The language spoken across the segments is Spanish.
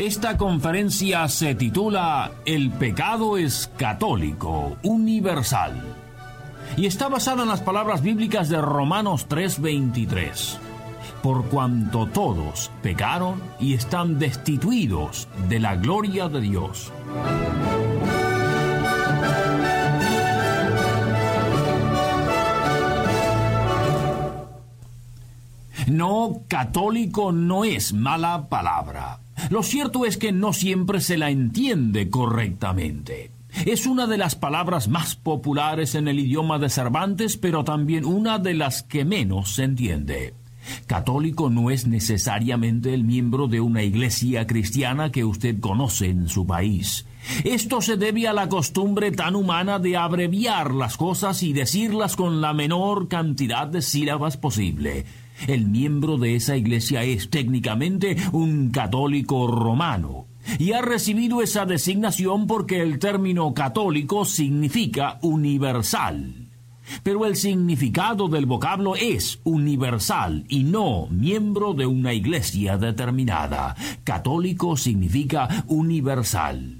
Esta conferencia se titula El pecado es católico, universal, y está basada en las palabras bíblicas de Romanos 3:23. Por cuanto todos pecaron y están destituidos de la gloria de Dios. No, católico no es mala palabra. Lo cierto es que no siempre se la entiende correctamente. Es una de las palabras más populares en el idioma de Cervantes, pero también una de las que menos se entiende. Católico no es necesariamente el miembro de una iglesia cristiana que usted conoce en su país. Esto se debe a la costumbre tan humana de abreviar las cosas y decirlas con la menor cantidad de sílabas posible. El miembro de esa iglesia es técnicamente un católico romano y ha recibido esa designación porque el término católico significa universal. Pero el significado del vocablo es universal y no miembro de una iglesia determinada. Católico significa universal.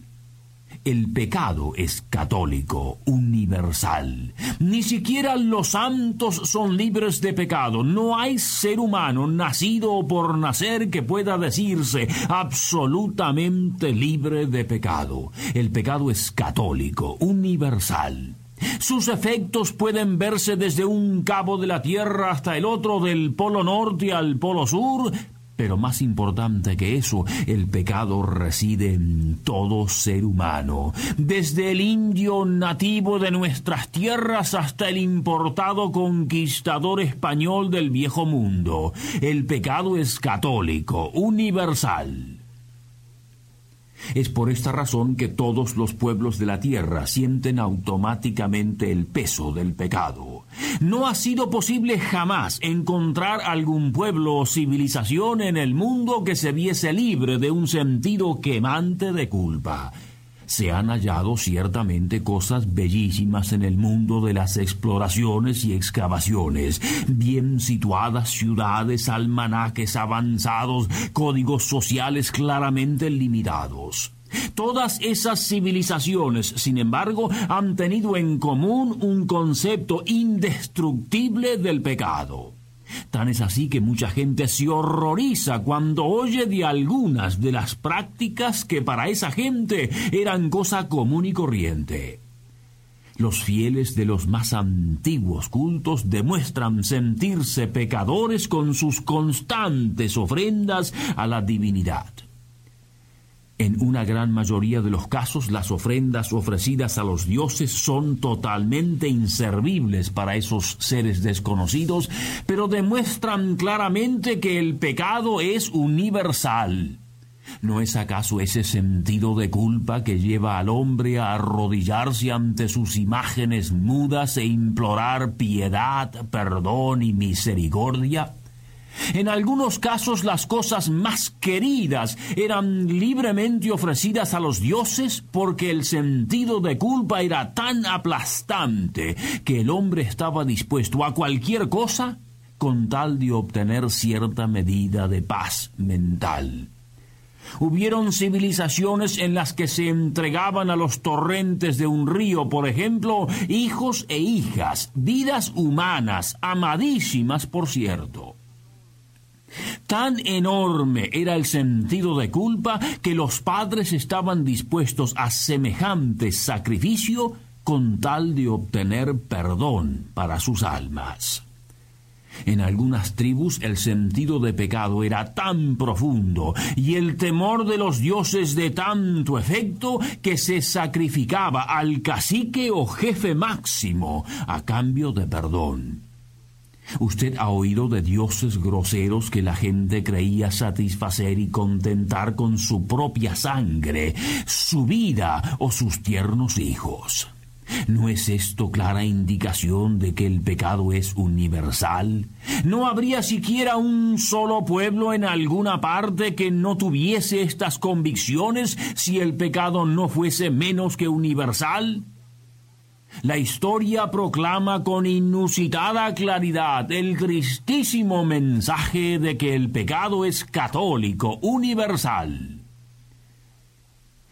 El pecado es católico, universal. Ni siquiera los santos son libres de pecado. No hay ser humano nacido o por nacer que pueda decirse absolutamente libre de pecado. El pecado es católico, universal. Sus efectos pueden verse desde un cabo de la Tierra hasta el otro, del Polo Norte al Polo Sur, pero más importante que eso, el pecado reside en todo ser humano, desde el indio nativo de nuestras tierras hasta el importado conquistador español del viejo mundo. El pecado es católico, universal. Es por esta razón que todos los pueblos de la tierra sienten automáticamente el peso del pecado. No ha sido posible jamás encontrar algún pueblo o civilización en el mundo que se viese libre de un sentido quemante de culpa se han hallado ciertamente cosas bellísimas en el mundo de las exploraciones y excavaciones, bien situadas ciudades, almanaques avanzados, códigos sociales claramente limitados. Todas esas civilizaciones, sin embargo, han tenido en común un concepto indestructible del pecado. Tan es así que mucha gente se horroriza cuando oye de algunas de las prácticas que para esa gente eran cosa común y corriente. Los fieles de los más antiguos cultos demuestran sentirse pecadores con sus constantes ofrendas a la divinidad. En una gran mayoría de los casos las ofrendas ofrecidas a los dioses son totalmente inservibles para esos seres desconocidos, pero demuestran claramente que el pecado es universal. ¿No es acaso ese sentido de culpa que lleva al hombre a arrodillarse ante sus imágenes mudas e implorar piedad, perdón y misericordia? En algunos casos las cosas más queridas eran libremente ofrecidas a los dioses porque el sentido de culpa era tan aplastante que el hombre estaba dispuesto a cualquier cosa con tal de obtener cierta medida de paz mental. Hubieron civilizaciones en las que se entregaban a los torrentes de un río, por ejemplo, hijos e hijas, vidas humanas, amadísimas, por cierto. Tan enorme era el sentido de culpa que los padres estaban dispuestos a semejante sacrificio con tal de obtener perdón para sus almas. En algunas tribus el sentido de pecado era tan profundo y el temor de los dioses de tanto efecto que se sacrificaba al cacique o jefe máximo a cambio de perdón. Usted ha oído de dioses groseros que la gente creía satisfacer y contentar con su propia sangre, su vida o sus tiernos hijos. ¿No es esto clara indicación de que el pecado es universal? ¿No habría siquiera un solo pueblo en alguna parte que no tuviese estas convicciones si el pecado no fuese menos que universal? La historia proclama con inusitada claridad el tristísimo mensaje de que el pecado es católico, universal.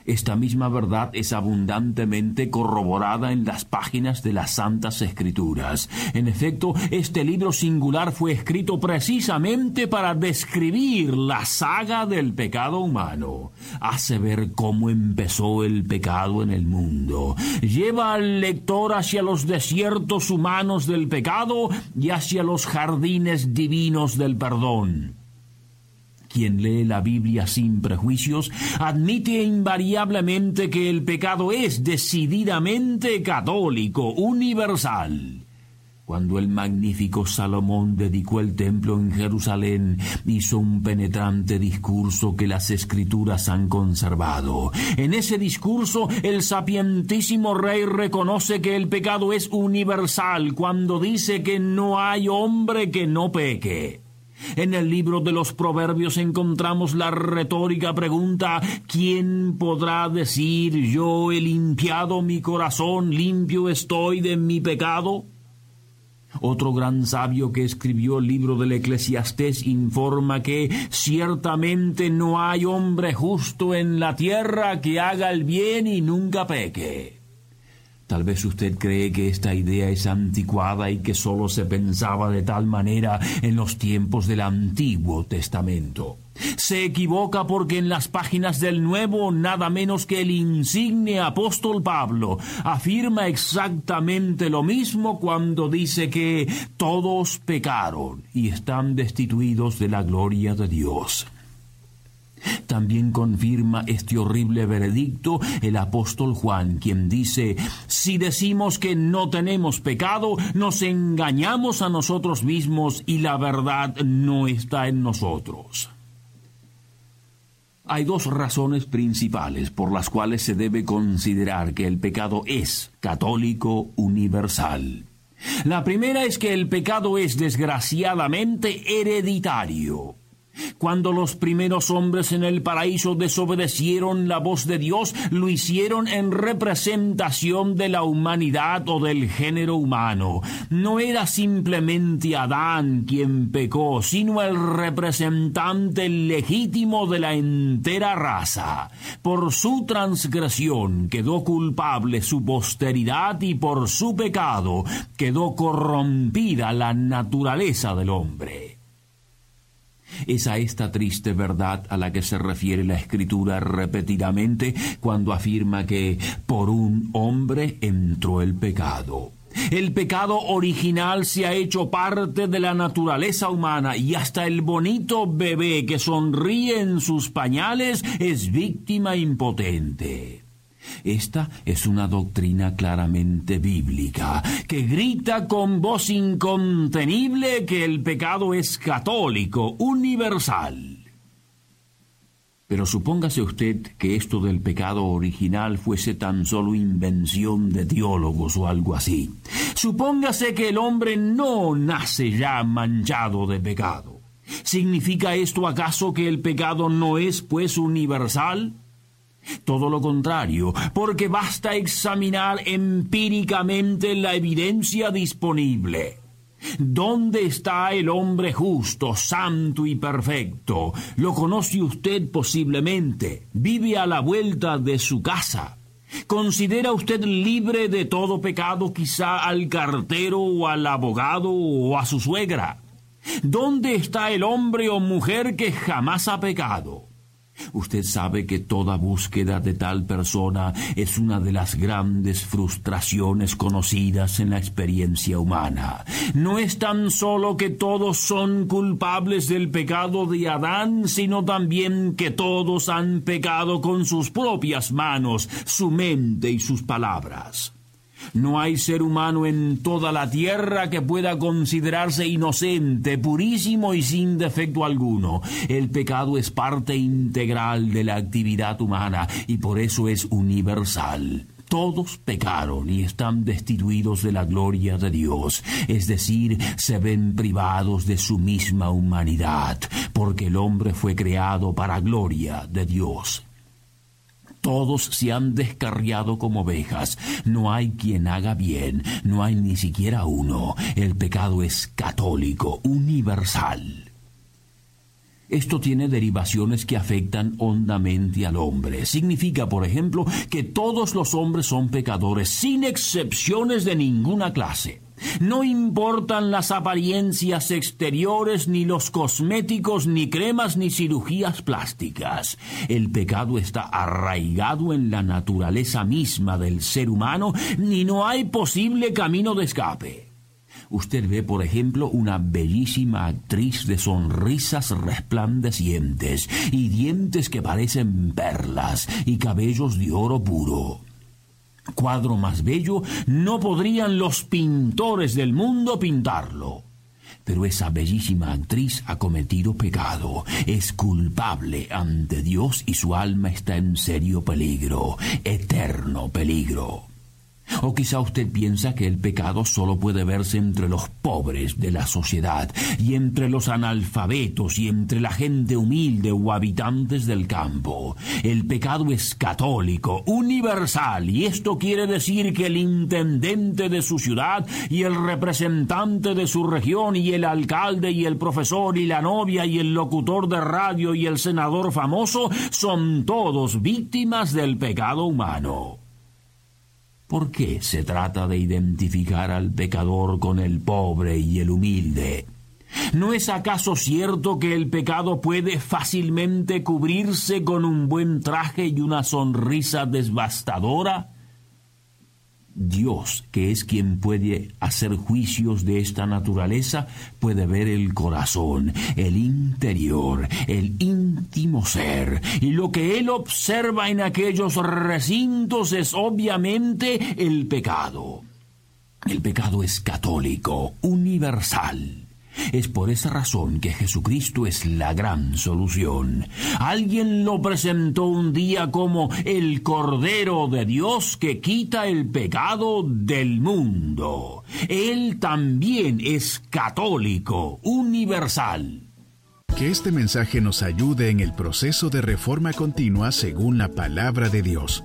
Esta misma verdad es abundantemente corroborada en las páginas de las Santas Escrituras. En efecto, este libro singular fue escrito precisamente para describir la saga del pecado humano. Hace ver cómo empezó el pecado en el mundo. Lleva al lector hacia los desiertos humanos del pecado y hacia los jardines divinos del perdón. Quien lee la Biblia sin prejuicios admite invariablemente que el pecado es decididamente católico, universal. Cuando el magnífico Salomón dedicó el templo en Jerusalén, hizo un penetrante discurso que las escrituras han conservado. En ese discurso, el sapientísimo rey reconoce que el pecado es universal cuando dice que no hay hombre que no peque. En el libro de los Proverbios encontramos la retórica pregunta ¿Quién podrá decir yo he limpiado mi corazón, limpio estoy de mi pecado? Otro gran sabio que escribió el libro del Eclesiastés informa que ciertamente no hay hombre justo en la tierra que haga el bien y nunca peque. Tal vez usted cree que esta idea es anticuada y que sólo se pensaba de tal manera en los tiempos del Antiguo Testamento. Se equivoca porque en las páginas del Nuevo nada menos que el insigne apóstol Pablo afirma exactamente lo mismo cuando dice que todos pecaron y están destituidos de la gloria de Dios. También confirma este horrible veredicto el apóstol Juan, quien dice, si decimos que no tenemos pecado, nos engañamos a nosotros mismos y la verdad no está en nosotros. Hay dos razones principales por las cuales se debe considerar que el pecado es católico universal. La primera es que el pecado es desgraciadamente hereditario. Cuando los primeros hombres en el paraíso desobedecieron la voz de Dios, lo hicieron en representación de la humanidad o del género humano. No era simplemente Adán quien pecó, sino el representante legítimo de la entera raza. Por su transgresión quedó culpable su posteridad y por su pecado quedó corrompida la naturaleza del hombre. Es a esta triste verdad a la que se refiere la escritura repetidamente cuando afirma que por un hombre entró el pecado. El pecado original se ha hecho parte de la naturaleza humana y hasta el bonito bebé que sonríe en sus pañales es víctima impotente. Esta es una doctrina claramente bíblica, que grita con voz incontenible que el pecado es católico, universal. Pero supóngase usted que esto del pecado original fuese tan solo invención de teólogos o algo así. Supóngase que el hombre no nace ya manchado de pecado. ¿Significa esto acaso que el pecado no es, pues, universal? Todo lo contrario, porque basta examinar empíricamente la evidencia disponible. ¿Dónde está el hombre justo, santo y perfecto? Lo conoce usted posiblemente. Vive a la vuelta de su casa. ¿Considera usted libre de todo pecado quizá al cartero o al abogado o a su suegra? ¿Dónde está el hombre o mujer que jamás ha pecado? Usted sabe que toda búsqueda de tal persona es una de las grandes frustraciones conocidas en la experiencia humana. No es tan solo que todos son culpables del pecado de Adán, sino también que todos han pecado con sus propias manos, su mente y sus palabras. No hay ser humano en toda la tierra que pueda considerarse inocente, purísimo y sin defecto alguno. El pecado es parte integral de la actividad humana y por eso es universal. Todos pecaron y están destituidos de la gloria de Dios, es decir, se ven privados de su misma humanidad, porque el hombre fue creado para gloria de Dios. Todos se han descarriado como ovejas. No hay quien haga bien, no hay ni siquiera uno. El pecado es católico, universal. Esto tiene derivaciones que afectan hondamente al hombre. Significa, por ejemplo, que todos los hombres son pecadores, sin excepciones de ninguna clase. No importan las apariencias exteriores, ni los cosméticos, ni cremas, ni cirugías plásticas. El pecado está arraigado en la naturaleza misma del ser humano, ni no hay posible camino de escape. Usted ve, por ejemplo, una bellísima actriz de sonrisas resplandecientes y dientes que parecen perlas y cabellos de oro puro. Cuadro más bello no podrían los pintores del mundo pintarlo. Pero esa bellísima actriz ha cometido pecado, es culpable ante Dios y su alma está en serio peligro, eterno peligro. O quizá usted piensa que el pecado solo puede verse entre los pobres de la sociedad, y entre los analfabetos, y entre la gente humilde o habitantes del campo. El pecado es católico, universal, y esto quiere decir que el intendente de su ciudad, y el representante de su región, y el alcalde, y el profesor, y la novia, y el locutor de radio, y el senador famoso, son todos víctimas del pecado humano. ¿Por qué se trata de identificar al pecador con el pobre y el humilde? ¿No es acaso cierto que el pecado puede fácilmente cubrirse con un buen traje y una sonrisa devastadora? Dios, que es quien puede hacer juicios de esta naturaleza, puede ver el corazón, el interior, el íntimo ser. Y lo que Él observa en aquellos recintos es obviamente el pecado. El pecado es católico, universal. Es por esa razón que Jesucristo es la gran solución. Alguien lo presentó un día como el Cordero de Dios que quita el pecado del mundo. Él también es católico, universal. Que este mensaje nos ayude en el proceso de reforma continua según la palabra de Dios.